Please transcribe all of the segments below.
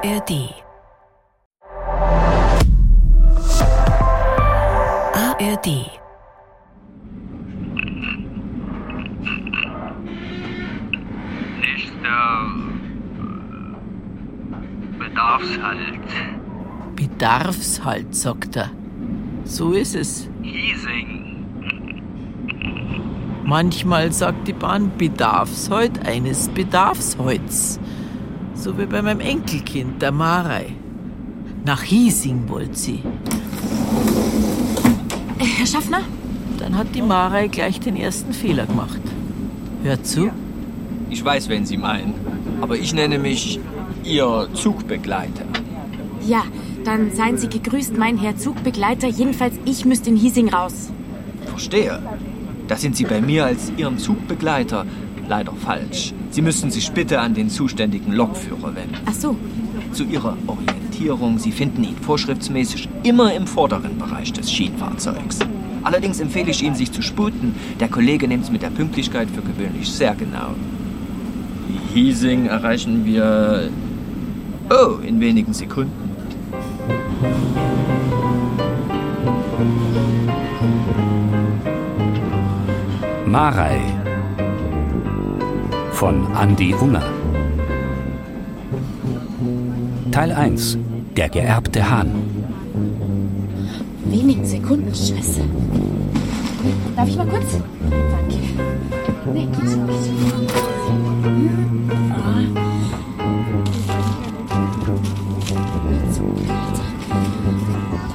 ARD. ARD. Nächster äh, Bedarfshalt. Bedarfshalt, sagt er. So ist es. Hiesing. Manchmal sagt die Bahn Bedarfshalt eines Bedarfsholz. So wie bei meinem Enkelkind, der Marei. Nach Hiesing wollte sie. Herr Schaffner? Dann hat die Marei gleich den ersten Fehler gemacht. Hört zu. Ich weiß, wen Sie meinen. Aber ich nenne mich Ihr Zugbegleiter. Ja, dann seien Sie gegrüßt, mein Herr Zugbegleiter. Jedenfalls, ich müsste in Hiesing raus. Verstehe. Da sind Sie bei mir als Ihren Zugbegleiter leider falsch. Sie müssten sich bitte an den zuständigen Lokführer wenden. Ach so. Zu Ihrer Orientierung, Sie finden ihn vorschriftsmäßig immer im vorderen Bereich des Schienenfahrzeugs. Allerdings empfehle ich Ihnen, sich zu sputen. Der Kollege nimmt es mit der Pünktlichkeit für gewöhnlich sehr genau. Hiesing erreichen wir... Oh, in wenigen Sekunden. Marei von Andy Unger. Teil 1 Der geerbte Hahn. Wenigen Sekunden, Scheiße. Darf ich mal kurz? Danke. Nee, nicht. Hm? Ah.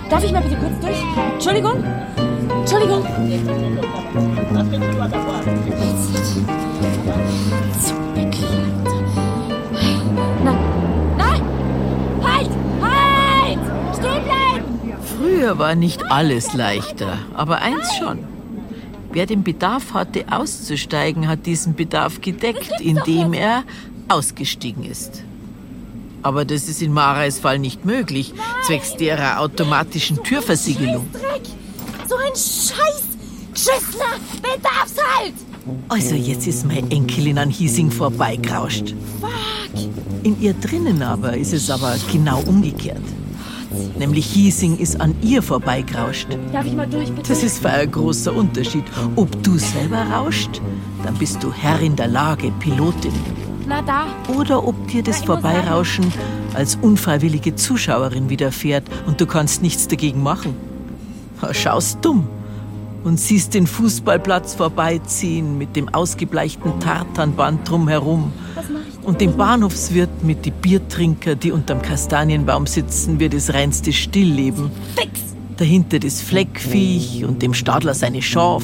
Darf ich mal bitte kurz durch? Entschuldigung. War nicht alles leichter, aber eins schon. Wer den Bedarf hatte, auszusteigen, hat diesen Bedarf gedeckt, indem er ausgestiegen ist. Aber das ist in Marais Fall nicht möglich, zwecks derer automatischen Türversiegelung. So ein Scheiß! Geschissener Bedarfshalt! Also jetzt ist meine Enkelin an Hiesing vorbeigerauscht. Fuck! In ihr drinnen aber ist es aber genau umgekehrt. Nämlich Hiesing ist an ihr vorbeigerauscht. Darf ich mal durch, bitte? Das ist ein großer Unterschied. Ob du selber rauscht, dann bist du Herr in der Lage, Pilotin. Na da. Oder ob dir das muss Vorbeirauschen als unfreiwillige Zuschauerin widerfährt und du kannst nichts dagegen machen. Schaust dumm und siehst den Fußballplatz vorbeiziehen mit dem ausgebleichten Tartanband drumherum und den Bahnhofswirt mit die Biertrinker, die unterm Kastanienbaum sitzen, wie das reinste Stillleben. Fix! Dahinter das Fleckviech und dem Stadler seine Schaf.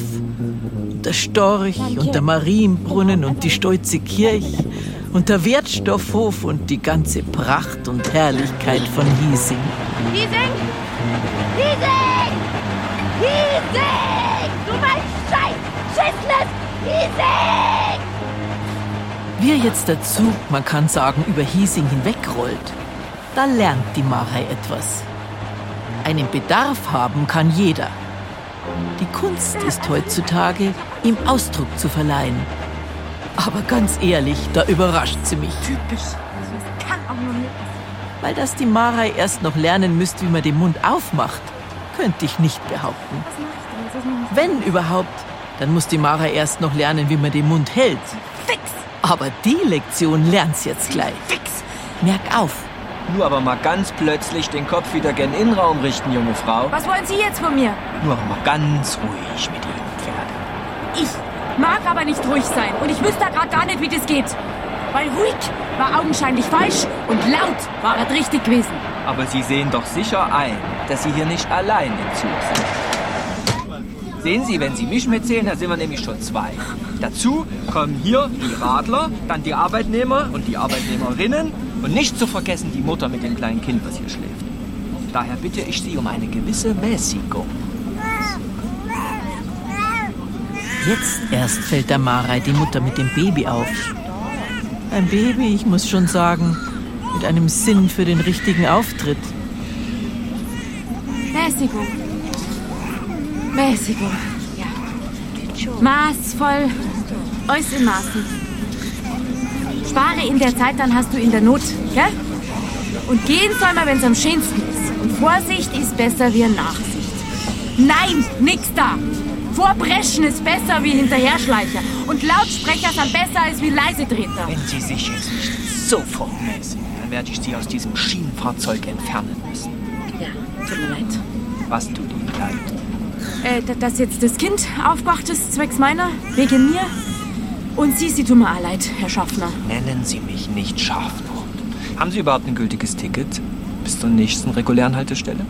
Und der Storch und der Marienbrunnen und die stolze Kirche und der Wertstoffhof und die ganze Pracht und Herrlichkeit von Hiesing. Hiesing! Hiesing! Hiesing! Du mein Scheiß! Schissenes Hiesing! Wie jetzt der Zug, man kann sagen, über Hiesing hinwegrollt, da lernt die Marei etwas. Einen Bedarf haben kann jeder. Die Kunst ist heutzutage, ihm Ausdruck zu verleihen. Aber ganz ehrlich, da überrascht sie mich. Typisch. Das kann auch nur. Weil das die Marei erst noch lernen müsst, wie man den Mund aufmacht, könnte ich nicht behaupten. Wenn überhaupt, dann muss die Marei erst noch lernen, wie man den Mund hält. fix! Aber die Lektion lernt's jetzt gleich. Fix! Merk auf, Nur aber mal ganz plötzlich den Kopf wieder gen Innenraum richten, junge Frau. Was wollen Sie jetzt von mir? Nur aber mal ganz ruhig mit Ihrem Pferd. Ich mag aber nicht ruhig sein und ich wüsste gerade gar nicht, wie das geht. Weil ruhig war augenscheinlich falsch und laut war es richtig gewesen. Aber Sie sehen doch sicher ein, dass Sie hier nicht allein im Zug sind. Sehen Sie, wenn Sie mich mitzählen, dann sind wir nämlich schon zwei. Dazu kommen hier die Radler, dann die Arbeitnehmer und die Arbeitnehmerinnen und nicht zu vergessen die Mutter mit dem kleinen Kind, was hier schläft. Daher bitte ich Sie um eine gewisse Mäßigung. Jetzt erst fällt der Marei die Mutter mit dem Baby auf. Ein Baby, ich muss schon sagen, mit einem Sinn für den richtigen Auftritt. Mäßigung. Mäßigung. Ja. Maßvoll. Alles in Maßen. Spare in der Zeit, dann hast du in der Not, gell? Und gehen soll man, wenn es am schönsten ist. Und Vorsicht ist besser wie Nachsicht. Nein, nix da. Vorpreschen ist besser wie Hinterherschleicher. Und Lautsprecher sind besser als wie Leisetreter. Wenn Sie sich jetzt nicht sofort dann werde ich Sie aus diesem Schienenfahrzeug entfernen müssen. Ja, tut mir leid. Was tut Ihnen leid? Äh, da- dass jetzt das Kind aufgewacht ist, zwecks meiner, wegen mir. Und Sie, Sie tun mir auch leid, Herr Schaffner. Nennen Sie mich nicht Schafnot. Haben Sie überhaupt ein gültiges Ticket bis zur nächsten regulären Haltestelle?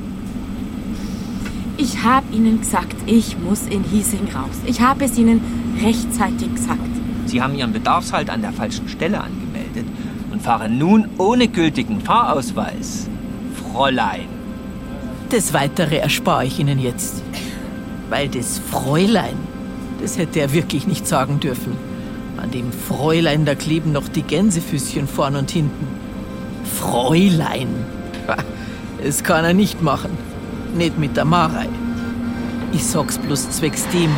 Ich habe Ihnen gesagt, ich muss in Hiesing raus. Ich habe es Ihnen rechtzeitig gesagt. Sie haben Ihren Bedarfshalt an der falschen Stelle angemeldet und fahren nun ohne gültigen Fahrausweis. Fräulein. Das Weitere erspare ich Ihnen jetzt. Weil das Fräulein, das hätte er wirklich nicht sagen dürfen. An dem Fräulein, da kleben noch die Gänsefüßchen vorn und hinten. Fräulein. Das kann er nicht machen. Nicht mit der Marei. Ich sag's bloß zwecks dem,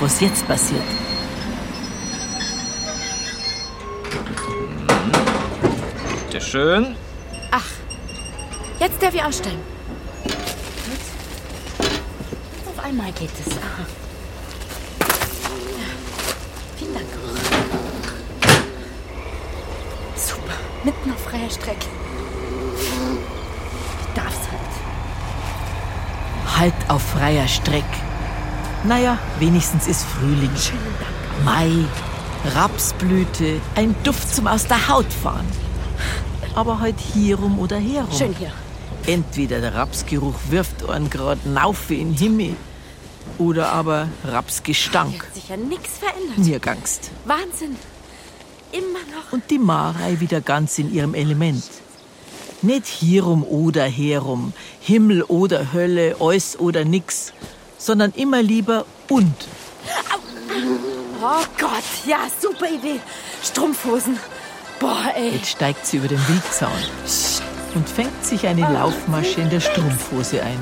was jetzt passiert. Bitte schön. Jetzt darf ich aussteigen. Gut. Auf einmal geht es. Aha. Ja. Vielen Dank. Super. Mitten auf freier Strecke. Ich darf's halt. Halt auf freier Streck. Naja, wenigstens ist Frühling. Schönen Dank. Mai, Rapsblüte, ein Duft zum aus der Haut fahren. Aber halt hierum oder herum. Schön hier. Entweder der Rapsgeruch wirft einen grad naufe in den Himmel oder aber Hier Rapsgestank. hat sich ja nichts verändert. Mir gangst. Wahnsinn. Immer noch. Und die Marei wieder ganz in ihrem Element. Nicht hierum oder herum, Himmel oder Hölle, eus oder nix, sondern immer lieber und. Oh Gott, ja, super Idee. Strumpfhosen. Boah, ey. Jetzt steigt sie über den Wildzaun und fängt sich eine Laufmasche in der Strumpfhose ein.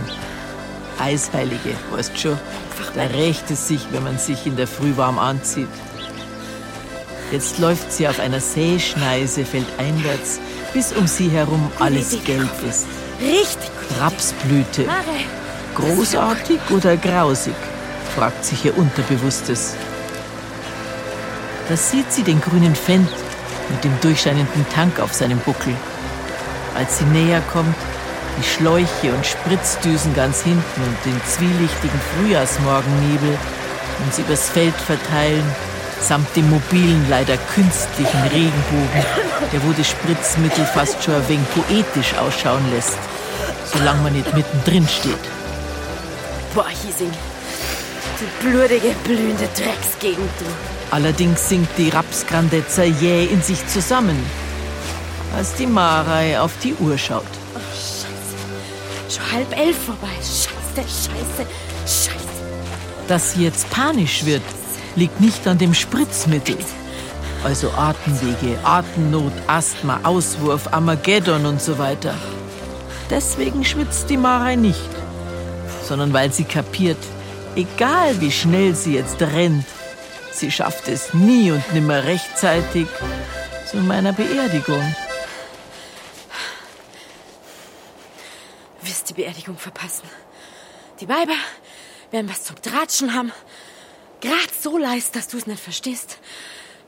Eisheilige, weißt schon, da rächt es sich, wenn man sich in der Früh warm anzieht. Jetzt läuft sie auf einer Säschneise feldeinwärts, bis um sie herum alles gelb ist. Richtig. Rapsblüte, großartig oder grausig, fragt sich ihr Unterbewusstes. Da sieht sie den grünen Fendt mit dem durchscheinenden Tank auf seinem Buckel. Als sie näher kommt, die Schläuche und Spritzdüsen ganz hinten und den zwielichtigen Frühjahrsmorgennebel, sie übers Feld verteilen, samt dem mobilen, leider künstlichen Regenbogen, der wo das Spritzmittel fast schon ein wenig poetisch ausschauen lässt, solange man nicht mittendrin steht. Boah, Hiesing. Du blutige, blühende Drecksgegend, du. Allerdings sinkt die Rapsgrandezza jäh in sich zusammen, als die Marei auf die Uhr schaut. Oh, scheiße. Schon halb elf vorbei. Scheiße, scheiße, scheiße. Dass sie jetzt panisch wird, liegt nicht an dem Spritzmittel. Also Atemwege, Atemnot, Asthma, Auswurf, Armageddon und so weiter. Deswegen schwitzt die Marei nicht, sondern weil sie kapiert, egal wie schnell sie jetzt rennt, sie schafft es nie und nimmer rechtzeitig zu meiner Beerdigung. Du wirst die Beerdigung verpassen. Die Weiber werden was zum Tratschen haben. Grad so leise, dass du es nicht verstehst,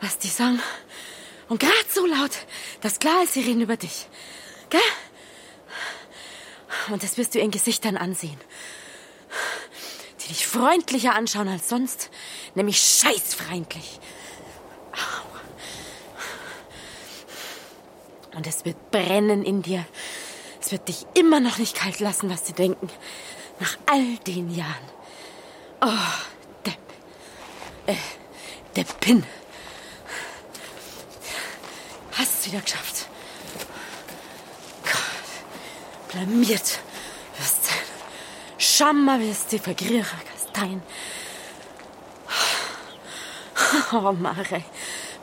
was die sagen. Und grad so laut, dass klar ist, sie reden über dich. Gell? Und das wirst du ihren Gesichtern ansehen. Dich freundlicher anschauen als sonst, nämlich scheißfreundlich. Und es wird brennen in dir. Es wird dich immer noch nicht kalt lassen, was sie denken. Nach all den Jahren. Oh, Depp. Äh, Deppin. Hast es wieder geschafft. Gott. Blamiert. Schammer wirst du vergrierer Kastein. Oh, Mare.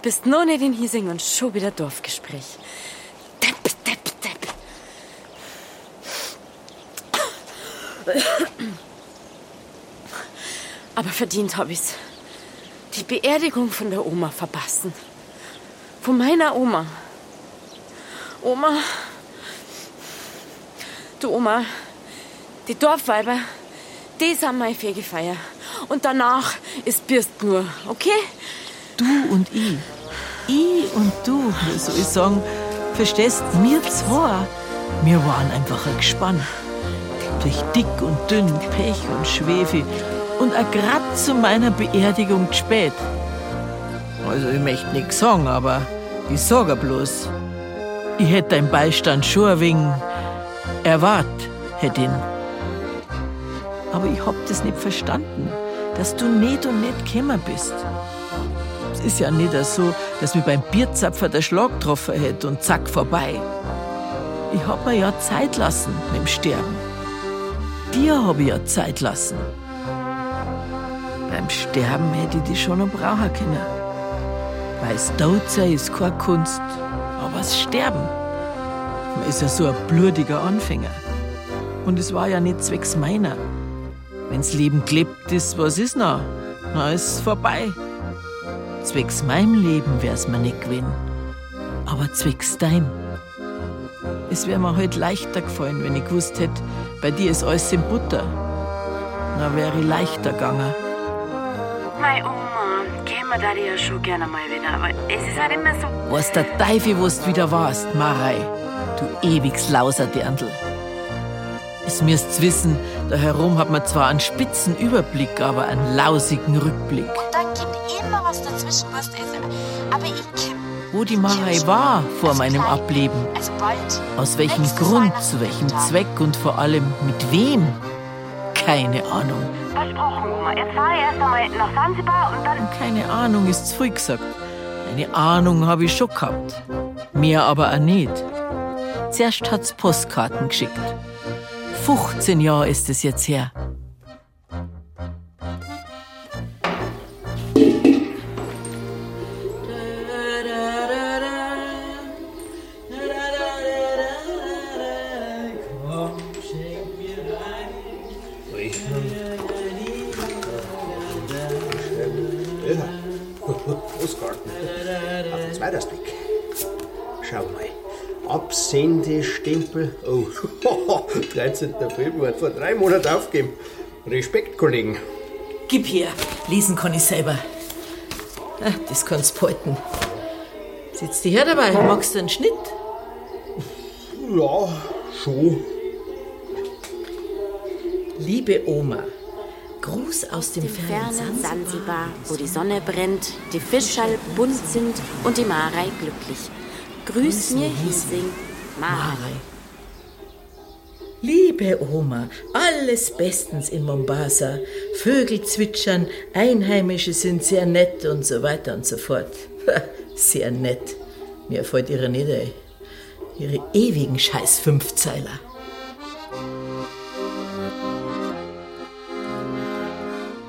Bist nur nicht in Hiesing und schon wieder Dorfgespräch. Depp, Depp, Depp. Aber verdient hab ich's. Die Beerdigung von der Oma verpassen. Von meiner Oma. Oma, Du Oma, die Dorfweiber, die sind meine Fegefeier. Und danach ist Birst nur, okay? Du und ich. Ich und du, soll ich sagen, verstehst, mir zwei, wir waren einfach ein Gespann. Durch dick und dünn, Pech und Schwefel und auch grad zu meiner Beerdigung spät. Also ich möchte nichts sagen, aber ich sage bloß, ich hätte deinen Beistand schon ein wenig erwart, hätte ihn. Aber ich hab das nicht verstanden, dass du nicht und nicht gekommen bist. Es ist ja nicht so, dass mir beim Bierzapfer der Schlag getroffen hätte und zack vorbei. Ich hab mir ja Zeit lassen mit dem Sterben. Dir hab ich ja Zeit lassen. Beim Sterben hätte ich dich schon noch brauchen können. Weil's tot sein ist keine Kunst, aber das Sterben. Man ist ja so ein blutiger Anfänger. Und es war ja nicht zwecks meiner. Wenn's Leben klebt ist, was ist noch? Na, ist vorbei. Zwecks meinem Leben wär's mir nicht gewesen. Aber zwecks dein. Es wär mir heute leichter gefallen, wenn ich gewusst hätte, bei dir ist alles in Butter. Na, wäre ich leichter gegangen. Meine Oma, käme da ja schon gerne mal wieder, aber es ist halt immer so. Was der Teufel, wo du wieder warst, Marei, du ewigs Lauserdirndl. Es müsst's wissen, da herum hat man zwar einen spitzen Überblick, aber einen lausigen Rückblick. Und dann kommt immer was dazwischen, was da ist. Aber ich komm. Wo die Marei war vor Also meinem gleich. Ableben. Also bald. Aus welchem Nächstes Grund, zu welchem. Zweck und vor allem mit wem? Keine Ahnung. Versprochen, Oma. Jetzt fahre ich erst einmal nach Sansibar und dann. Keine Ahnung ist zu früh gesagt. Eine Ahnung habe ich schon gehabt. Mehr aber auch nicht. Zuerst hat's Postkarten geschickt. 15 Jahre ist es jetzt her. Absendestempel. Oh, 13. Februar, vor drei Monaten aufgeben. Respekt, Kollegen. Gib her, lesen kann ich selber. Ah, das kannst du behalten. Sitzt die her dabei? Magst du einen Schnitt? Ja, schon. Liebe Oma, Gruß aus dem, Im fernen Sansibar. Wo die Sonne brennt, die Fischerl bunt sind und die Marei glücklich. Grüß mir Hiesing, Marei. Marei. Liebe Oma, alles bestens in Mombasa. Vögel zwitschern, Einheimische sind sehr nett und so weiter und so fort. Sehr nett. Mir fällt ihre ein. Ihre ewigen scheiß Fünfzeiler.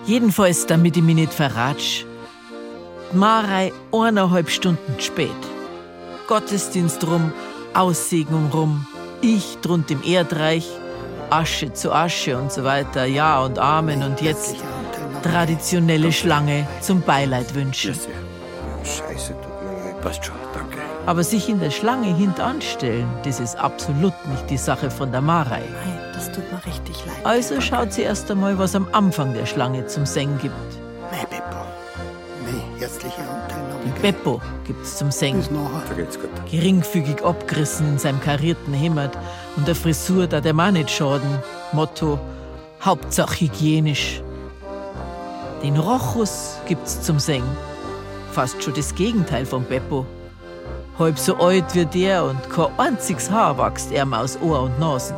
Jedenfalls, damit ich mich nicht verratsch. Marei eineinhalb Stunden spät. Gottesdienst rum, Aussegnung rum, ich drunter im Erdreich, Asche zu Asche und so weiter, Ja und Amen und jetzt traditionelle Schlange zum Beileid wünschen. Scheiße, tut mir leid. Passt schon, danke. Aber sich in der Schlange hintanstellen, das ist absolut nicht die Sache von der Marei. Nein, das tut mir richtig leid. Also schaut sie erst einmal, was am Anfang der Schlange zum Singen gibt. Herzliche Anteilnahme. Beppo gibt's zum Singen. Bis nachher. Vergeht's gut. geringfügig abgerissen in seinem karierten Hemd und der Frisur, da der Mann nicht schaden. Motto: Hauptsache hygienisch. Den Rochus gibt's zum Singen. Fast schon das Gegenteil von Beppo. Halb so alt wie der und kein einziges Haar wächst ihm aus Ohr und Nasen.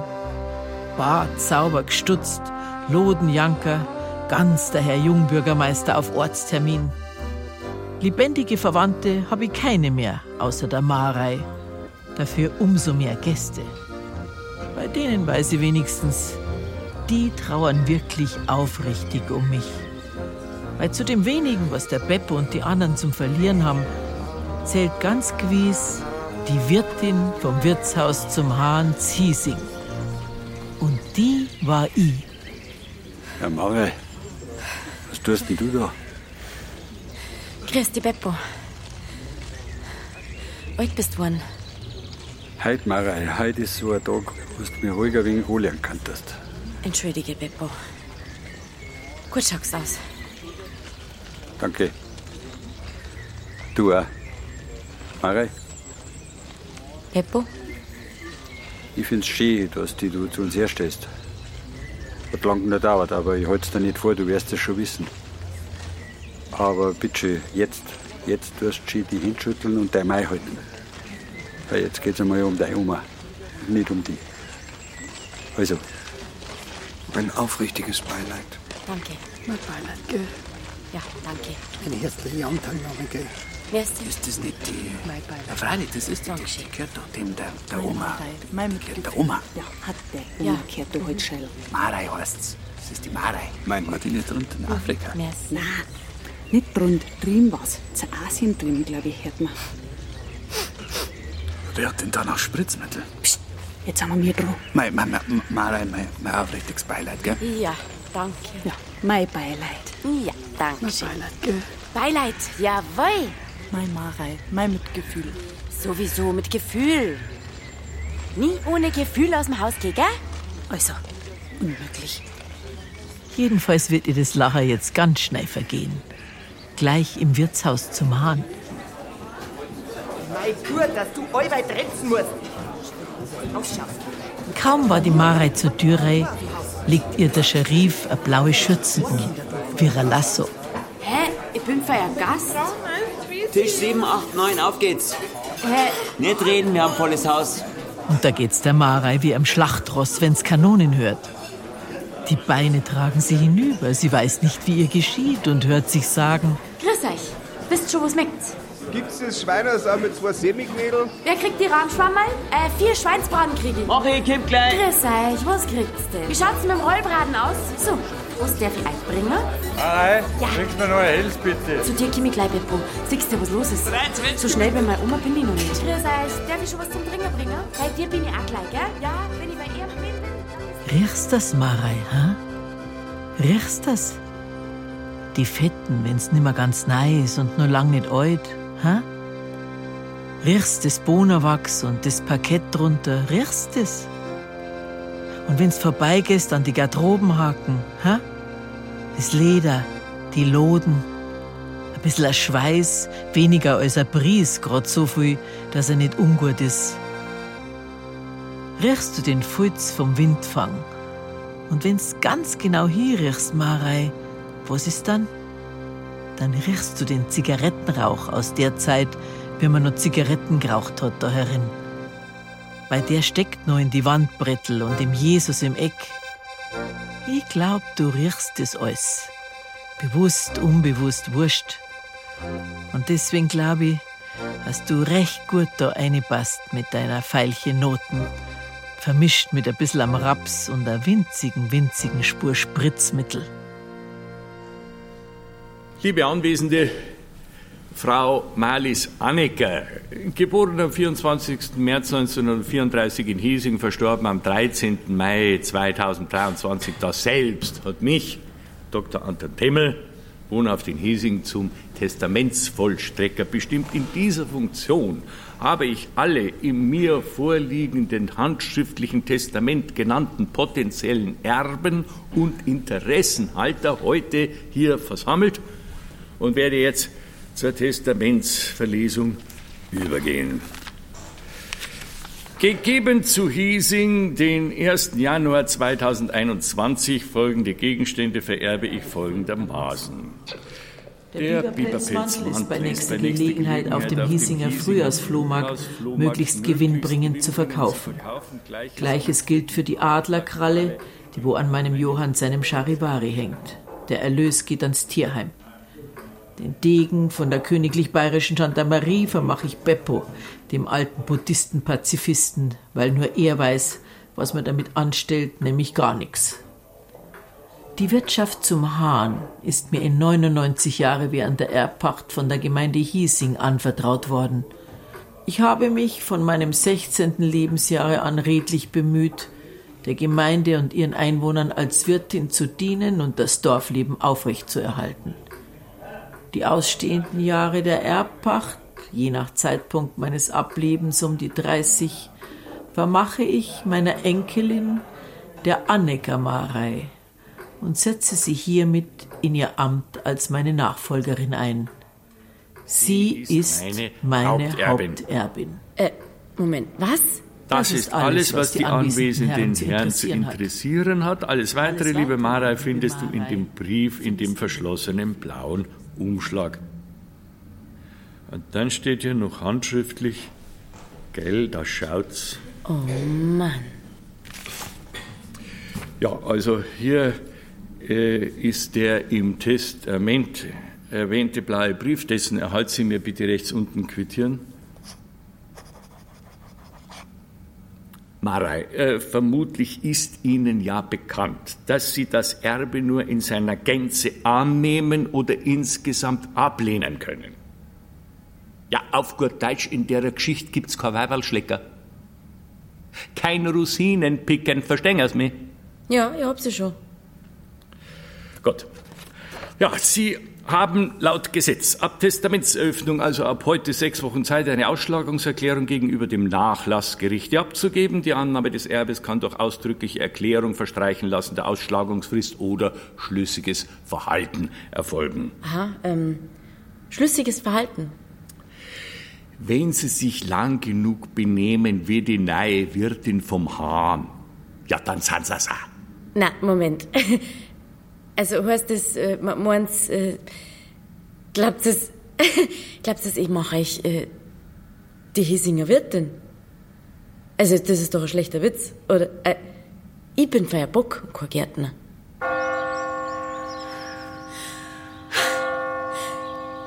Bart sauber gestutzt, Lodenjanker, ganz der Herr Jungbürgermeister auf Ortstermin. Lebendige Verwandte habe ich keine mehr, außer der Marei. Dafür umso mehr Gäste. Bei denen weiß ich wenigstens, die trauern wirklich aufrichtig um mich. Weil zu dem wenigen, was der Beppo und die anderen zum Verlieren haben, zählt ganz gewiss die Wirtin vom Wirtshaus zum Hahn Ziesing. Und die war ich. Herr Marei, was tust denn du da? Grüß dich, Beppo. Alt bist du worden. Heute, Marei, heute ist so ein Tag, wo du mir ruhiger wegen anlernen könntest. Entschuldige, Beppo. Gut schaust aus. Danke. Du auch. Marei, Beppo? ich find's schön, dass die du zu uns herstellst. Hat lang nicht dauert, aber ich halte es dir nicht vor, du wirst es schon wissen. Aber bitte, jetzt, jetzt tust du die hinschütteln und dein Mai halten. Weil jetzt geht's einmal um deine Oma, nicht um die. Also, Mein aufrichtiges Beileid. Danke. Mein Beileid, gell? Ja, danke. Eine herzliche Anteilnahme, gell? Wer ist Ist das nicht die. Mein Beileid. Ja, freilich, das ist doch. Dankeschön. Die gehört doch dem der, der Mein Oma. Beileid, Mein Gehört Mitgefühl. der Oma. Ja, hat der. Ja. Oma gehört du halt schnell. Marei heißt's. Das ist die Marei. Meint man die nicht drunten in Afrika? Merci. Nein, nicht drunter, drüben was. Zu Asien drüben, glaube ich, hört man. Wer hat denn da noch Spritzmittel? Psst, jetzt haben wir mir dran. Mein, mein, mein, Marei, mein, mein aufrichtiges Beileid, gell? Ja, danke. Ja, mein Beileid. Ja, danke Mein. Beileid, gell? Beileid, jawohl. Mein Marei, mein Mitgefühl. Sowieso mit Gefühl. Nie ohne Gefühl aus dem Haus gehen, gell? Also, unmöglich. Jedenfalls wird ihr das Lacher jetzt ganz schnell vergehen. Gleich im Wirtshaus zum Hahn. Mei gut, dass du allweil tretzen musst. Ausschaffst. Kaum war die Marei zur Tür rein, legt ihr der Scherif eine blaue Schürze um, wie ein Lasso. Hä? Ich bin für ein Gast. Tisch 7, 8, 9, auf geht's. Hä? Nicht reden, wir haben volles Haus. Und da geht's der Marei wie am Schlachtross, wenn's Kanonen hört. Die Beine tragen sie hinüber, sie weiß nicht, wie ihr geschieht und hört sich sagen, Grüß euch. Wisst schon, was schmeckt's? Gibt's das Schweinersau mit zwei Semiknädel? Wer kriegt die Rahmschwammerl? Äh, vier Schweinsbraten krieg ich. Mach ich, komm gleich. Grüß euch, was kriegt's denn? Wie schaut's mit dem Rollbraten aus? So, was darf ich euch bringen? Nein, Ja. bringst mir noch ein Helles, bitte. Zu dir komm ich gleich, Beppo. Siehst du, was los ist? So schnell bei meiner Oma bin ich noch nicht. Grüß euch, darf ich schon was zum Trinken bringen? Bei dir bin ich auch gleich, gell? Ja, wenn ich bin. Riechst das, Marei, ha? Riechst das? Die Fetten, wenn's nimmer ganz neu ist und nur lang nicht alt, ha? Riechst das Bohnerwachs und das Parkett drunter, riechst es? Und wenn's vorbeigehst an die Garderobenhaken, ha? Das Leder, die Loden, ein bisschen Schweiß, weniger als ein Bries, grad so viel, dass er nicht ungut ist. Riechst du den Fulz vom Windfang? Und wenn's ganz genau hier riechst, Marei, was ist dann? Dann riechst du den Zigarettenrauch aus der Zeit, wie man noch Zigaretten geraucht hat da herin. Weil der steckt noch in die Wandbrettel und im Jesus im Eck. Ich glaub, du riechst das alles. Bewusst, unbewusst, wurscht. Und deswegen glaub ich, dass du recht gut da reinpasst mit deiner Veilchen Noten vermischt mit ein bisschen am Raps und einer winzigen, winzigen Spur Spritzmittel. Liebe Anwesende, Frau Marlies Annecker, geboren am 24. März 1934 in Hiesing, verstorben am 13. Mai 2023, das selbst hat mich, Dr. Anton Temmel, wohnhaft in Hiesing, zum Testamentsvollstrecker bestimmt. In dieser Funktion habe ich alle im mir vorliegenden handschriftlichen Testament genannten potenziellen Erben und Interessenhalter heute hier versammelt und werde jetzt zur Testamentsverlesung übergehen. Gegeben zu Hiesing den 1. Januar 2021 folgende Gegenstände vererbe ich folgendermaßen. Der Biberpelzmantel ist bei nächster Gelegenheit auf dem Hiesinger Frühjahrsflohmarkt möglichst gewinnbringend zu verkaufen. Gleiches gilt für die Adlerkralle, die wo an meinem Johann seinem Charivari hängt. Der Erlös geht ans Tierheim. Den Degen von der königlich bayerischen Gendarmerie vermache ich Beppo, dem alten Buddhisten-Pazifisten, weil nur er weiß, was man damit anstellt, nämlich gar nichts. Die Wirtschaft zum Hahn ist mir in 99 Jahre während der Erbpacht von der Gemeinde Hiesing anvertraut worden. Ich habe mich von meinem 16. Lebensjahre an redlich bemüht, der Gemeinde und ihren Einwohnern als Wirtin zu dienen und das Dorfleben aufrechtzuerhalten. Die ausstehenden Jahre der Erbpacht, je nach Zeitpunkt meines Ablebens um die 30, vermache ich meiner Enkelin, der Annecker Marei, und setze sie hiermit in ihr Amt als meine Nachfolgerin ein. Sie ist meine, Haupterbin. Äh, Moment, was? Das, ist alles, was die anwesenden Herren zu interessieren hat. Alles weitere, liebe Marei, findest du in dem Brief, in dem verschlossenen blauen Umschlag. Und dann steht hier noch handschriftlich, gell, da schaut's. Oh Mann. Ja, also hier äh, ist der im Testament erwähnte blaue Brief, dessen Erhalt Sie mir bitte rechts unten quittieren. Marei, äh, vermutlich ist Ihnen ja bekannt, dass Sie das Erbe nur in seiner Gänze annehmen oder insgesamt ablehnen können. Ja, auf gut Deutsch, in der Geschichte gibt's kein Weiberlschlecker. Kein Rosinenpicken, verstehen Sie mich? Ja, ich hab sie schon. Gut. Ja, Sie haben laut Gesetz ab Testamentseröffnung, also ab heute sechs Wochen Zeit, eine Ausschlagungserklärung gegenüber dem Nachlassgericht abzugeben. Die Annahme des Erbes kann durch ausdrückliche Erklärung verstreichen lassen der Ausschlagungsfrist oder schlüssiges Verhalten erfolgen. Aha, ähm, schlüssiges Verhalten. Wenn Sie sich lang genug benehmen wie die neue Wirtin vom Hahn, ja, dann sind Sie es auch. Na, Moment. Also heißt das, äh, meins, äh, glaubt es, glaubt es, ich mache euch äh, die Hiesinger Wirtin? Also, das ist doch ein schlechter Witz, oder? Äh, ich bin für Bock und kein Gärtner.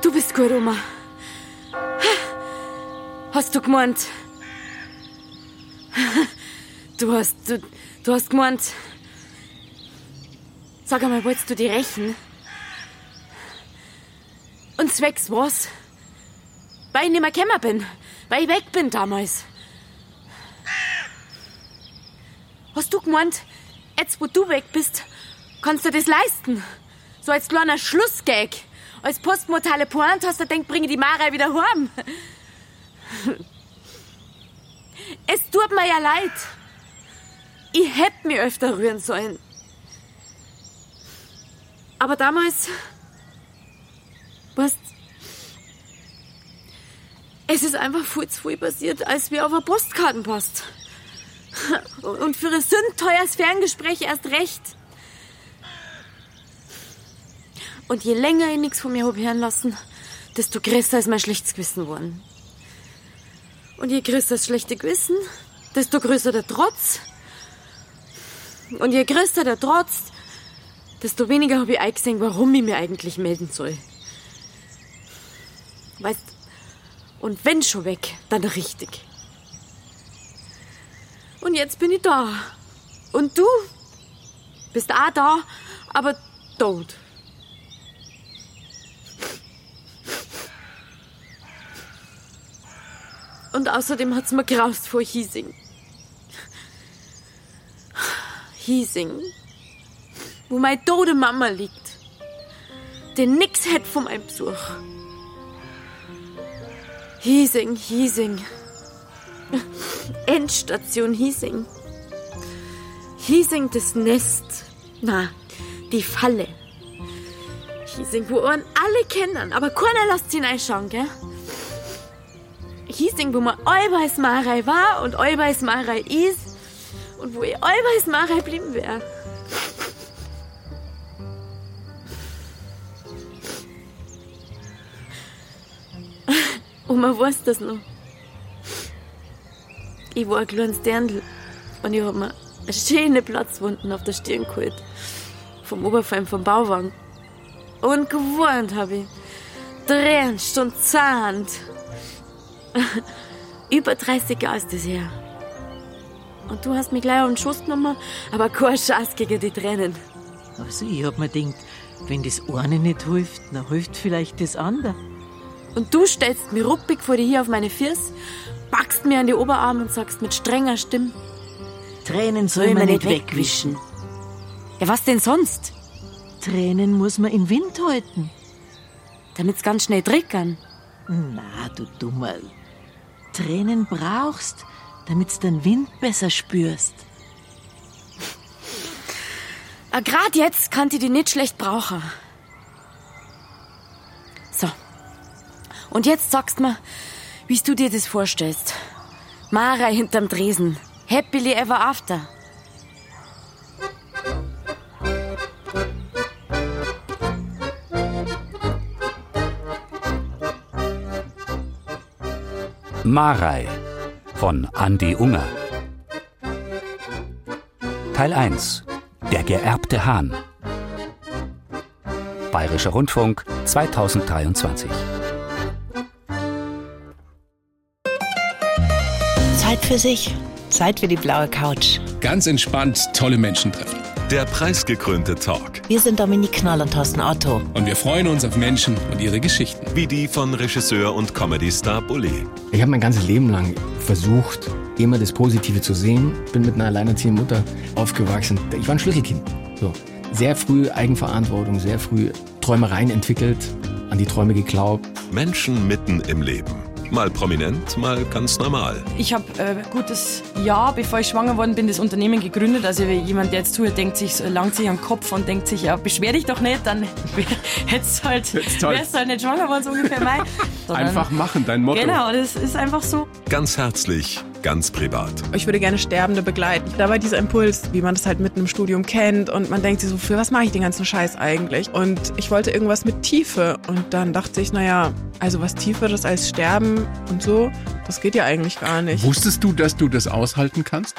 Du bist gut, Oma. Hast du gemeint? Du hast, du, du hast gemeint, Sag einmal, wolltest du die rächen? Und zwecks was? Weil ich nicht mehr gekommen bin. Weil ich weg bin damals. Hast du gemeint, jetzt wo du weg bist, kannst du das leisten? So als kleiner Schlussgag. Als postmortale Pointe hast du denkt, bringe die Mara wieder heim. Es tut mir ja leid. Ich hätte mich öfter rühren sollen. Aber damals. Was? Es ist einfach viel zu viel passiert, als wir auf der Postkarten passt. Und für ein sündteures Ferngespräch erst recht. Und je länger ich nichts von mir hab hören lassen, desto größer ist mein schlechtes Gewissen geworden. Und je größer das schlechte Gewissen, desto größer der Trotz. Und je größer der Trotz, desto weniger habe ich eingesehen, warum ich mir eigentlich melden soll. Weißt, und wenn schon weg, dann richtig. Und jetzt bin ich da. Und du bist auch da, aber tot. Und außerdem hat's mir graust vor Hiesing. Hiesing wo meine tote Mama liegt, der nix hätt von meinem Besuch. Hiesing, Hiesing. Endstation Hiesing. Hiesing das Nest. Na, die Falle. Hiesing, wo man alle kennen, aber keiner lässt sie reinschauen, gell? Hiesing, wo man allweis Marei war und allweis Marei ist und wo ich allweis Marei blieben wäre. Oma weiß das noch. Ich war ein kleines Dirndl und ich hab mir eine schöne Platzwunden auf der Stirn geholt. Vom Oberfallen vom Bauwagen. Und gewohnt habe ich. Dränst und zahnt. Über 30 Jahre ist das her. Und du hast mich gleich auf den Schuss genommen, aber kein Schatz gegen die Tränen. Also ich hab mir gedacht, wenn das eine nicht hilft, dann hilft vielleicht das andere. Und du stellst mir ruppig vor dir hier auf meine Füße, packst mir an die Oberarme und sagst mit strenger Stimme: Tränen soll man nicht wegwischen. Ja, was denn sonst? Tränen muss man in Wind halten. Damit's ganz schnell trickern. Na, du Dummerl. Tränen brauchst, damit du den Wind besser spürst. Ah, Gerade jetzt kann die die nicht schlecht brauchen. So. Und jetzt sagst mir, wie du dir das vorstellst. Mara hinterm Dresen. Happily ever after. Marei von Andi Unger. Teil 1 Der geerbte Hahn. Bayerischer Rundfunk 2023. Zeit für sich. Zeit für die blaue Couch. Ganz entspannt tolle Menschen treffen. Der preisgekrönte Talk. Wir sind Dominik Knoll und Thorsten Otto. Und wir freuen uns auf Menschen und ihre Geschichten. Wie die von Regisseur und Comedy-Star Bully. Ich habe mein ganzes Leben lang versucht, immer das Positive zu sehen. Bin mit einer alleinerziehenden Mutter aufgewachsen. Ich war ein Schlüsselkind. So. Sehr früh Eigenverantwortung, sehr früh Träumereien entwickelt, an die Träume geglaubt. Menschen mitten im Leben. Mal prominent, mal ganz normal. Ich habe äh, gutes Jahr, bevor ich schwanger worden bin, das Unternehmen gegründet. Also jemand, der jetzt zuhört, denkt sich, langt sich am Kopf und denkt sich, ja, beschwer dich doch nicht, dann hättest halt, wärst halt nicht schwanger worden, so ungefähr mein. Einfach machen, dein Motto. Genau, das ist einfach so. Ganz herzlich, ganz privat. Ich würde gerne Sterbende begleiten. Da war dieser Impuls, wie man das halt mitten im Studium kennt und man denkt sich so, für was mache ich den ganzen Scheiß eigentlich? Und ich wollte irgendwas mit Tiefe und dann dachte ich, naja, also was Tieferes als Sterben und so, das geht ja eigentlich gar nicht. Wusstest du, dass du das aushalten kannst?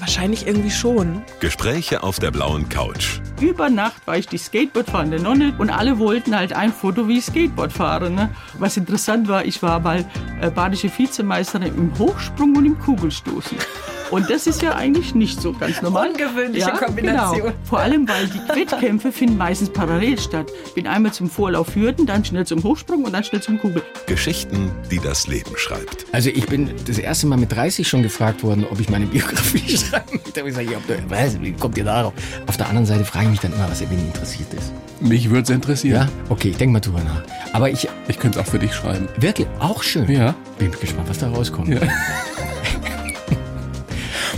Wahrscheinlich irgendwie schon. Gespräche auf der blauen Couch. Über Nacht war ich die Skateboardfahrende Nonne und alle wollten halt ein Foto, wie ich Skateboard fahre. Ne? Was interessant war, ich war mal äh, badische Vizemeisterin im Hochsprung und im Kugelstoßen. Und das ist ja eigentlich nicht so ganz normal. Ungewöhnliche ja, Kombination. Genau. Vor allem, weil die Wettkämpfe finden meistens parallel statt. Bin einmal zum Vorlauf Hürden, dann schnell zum Hochsprung und dann schnell zum Kugel. Geschichten, die das Leben schreibt. Also ich bin das erste Mal mit 30 schon gefragt worden, ob ich meine Biografie schreiben möchte. Da habe ich gesagt, was, wie kommt ihr darauf? Auf der anderen Seite frage ich mich dann immer, was wen interessiert ist. Mich würde es interessieren. Ja? Okay, ich denke mal drüber nach. Aber ich... Ich könnte es auch für dich schreiben. Wirklich? Auch schön. Ja. Bin gespannt, was da rauskommt. Ja.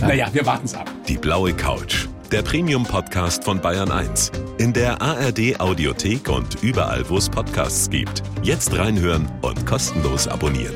Naja, wir warten es ab. Die blaue Couch. Der Premium-Podcast von Bayern 1. In der ARD-Audiothek und überall, wo es Podcasts gibt. Jetzt reinhören und kostenlos abonnieren.